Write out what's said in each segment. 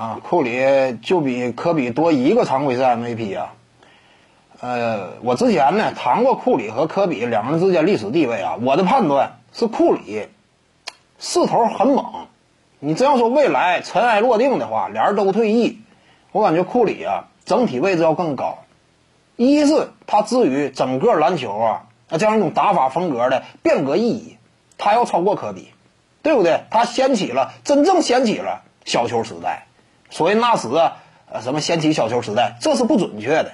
啊，库里就比科比多一个常规赛 MVP 啊。呃，我之前呢谈过库里和科比两个人之间历史地位啊，我的判断是库里势头很猛。你真要说未来尘埃落定的话，俩人都退役，我感觉库里啊整体位置要更高。一是他至于整个篮球啊，啊这样一种打法风格的变革意义，他要超过科比，对不对？他掀起了真正掀起了小球时代。所谓那时啊，呃什么掀起小球时代，这是不准确的。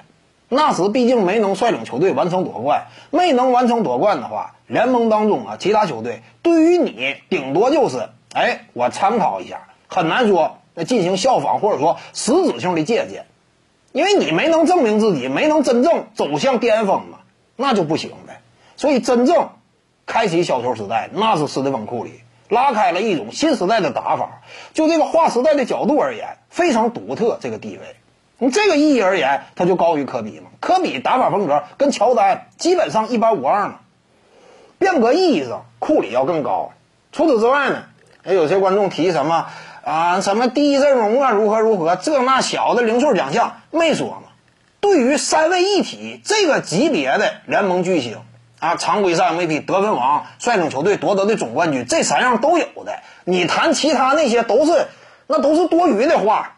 那时毕竟没能率领球队完成夺冠，没能完成夺冠的话，联盟当中啊其他球队对于你顶多就是哎我参考一下，很难说那进行效仿或者说实质性的借鉴。因为你没能证明自己，没能真正走向巅峰嘛，那就不行呗。所以真正开启小球时代，那是斯蒂芬·库里拉开了一种新时代的打法。就这个划时代的角度而言，非常独特这个地位。从这个意义而言，他就高于科比嘛。科比打法风格跟乔丹基本上一般无二嘛。变革意义上，库里要更高。除此之外呢，哎，有些观众提什么？啊，什么第一阵容啊，如何如何？这那小的零碎奖项没说嘛。对于三位一体这个级别的联盟巨星啊，常规赛 MVP、得分王、率领球队夺得的总冠军，这三样都有的。你谈其他那些都是那都是多余的话。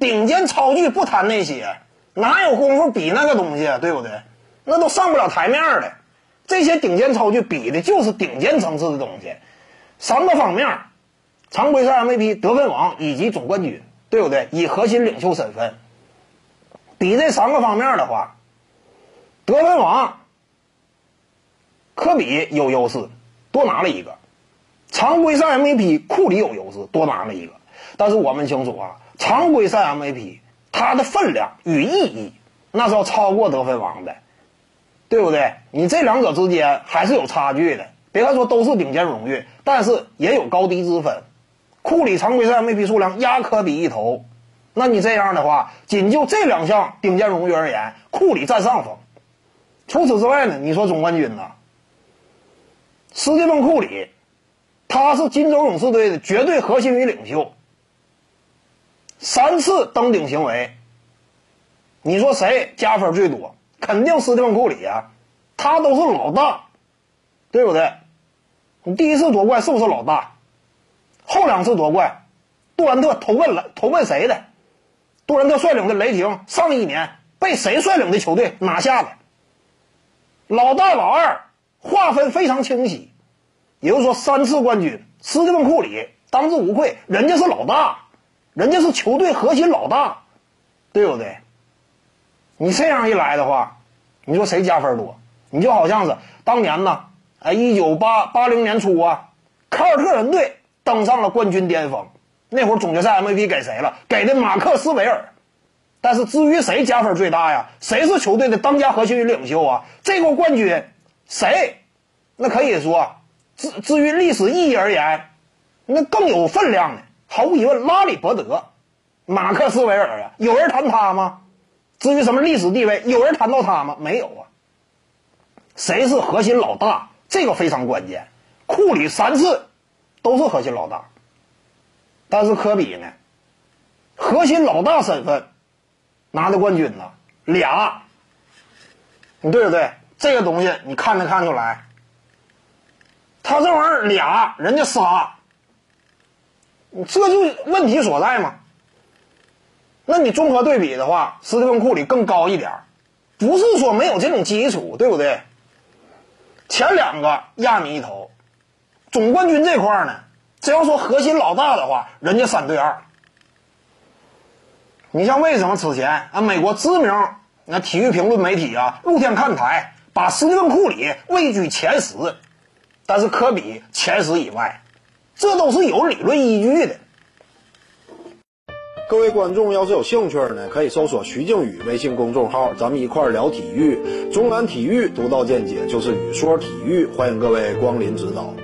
顶尖超巨不谈那些，哪有功夫比那个东西，对不对？那都上不了台面的。这些顶尖超巨比的就是顶尖层次的东西，三个方面。常规赛 MVP、得分王以及总冠军，对不对？以核心领袖身份比这三个方面的话，得分王科比有优势，多拿了一个；常规赛 MVP 库里有优势，多拿了一个。但是我们清楚啊，常规赛 MVP 它的分量与意义，那是要超过得分王的，对不对？你这两者之间还是有差距的。别看说都是顶尖荣誉，但是也有高低之分。库里常规赛 MVP 数量压科比一头，那你这样的话，仅就这两项顶尖荣誉而言，库里占上风。除此之外呢，你说总冠军呢？斯蒂芬·库里，他是金州勇士队的绝对核心与领袖，三次登顶行为，你说谁加分最多？肯定斯蒂芬·库里啊，他都是老大，对不对？你第一次夺冠是不是老大？后两次夺冠，杜兰特投奔了投奔谁的？杜兰特率领的雷霆上一年被谁率领的球队拿下了？老大老二划分非常清晰，也就是说三次冠军，斯蒂芬库里当之无愧，人家是老大，人家是球队核心老大，对不对？你这样一来的话，你说谁加分多？你就好像是当年呢，哎，一九八八零年初啊，凯尔特人队。登上了冠军巅峰，那会儿总决赛 MVP 给谁了？给的马克斯韦尔。但是至于谁加分最大呀？谁是球队的当家核心与领袖啊？这个冠军谁？那可以说，至至于历史意义而言，那更有分量的，毫无疑问，拉里伯德、马克思韦尔啊，有人谈他吗？至于什么历史地位，有人谈到他吗？没有啊。谁是核心老大？这个非常关键。库里三次。都是核心老大，但是科比呢？核心老大身份拿的冠军呢？俩，你对不对？这个东西你看没看出来？他这玩意儿俩人家仨，这就问题所在嘛。那你综合对比的话，斯蒂芬库里更高一点不是说没有这种基础，对不对？前两个压你一头。总冠军这块呢，只要说核心老大的话，人家三对二。你像为什么此前啊，美国知名那体育评论媒体啊，露天看台把斯蒂芬库里位居前十，但是科比前十以外，这都是有理论依据的。各位观众要是有兴趣呢，可以搜索徐静宇微信公众号，咱们一块儿聊体育，中南体育独到见解就是语说体育，欢迎各位光临指导。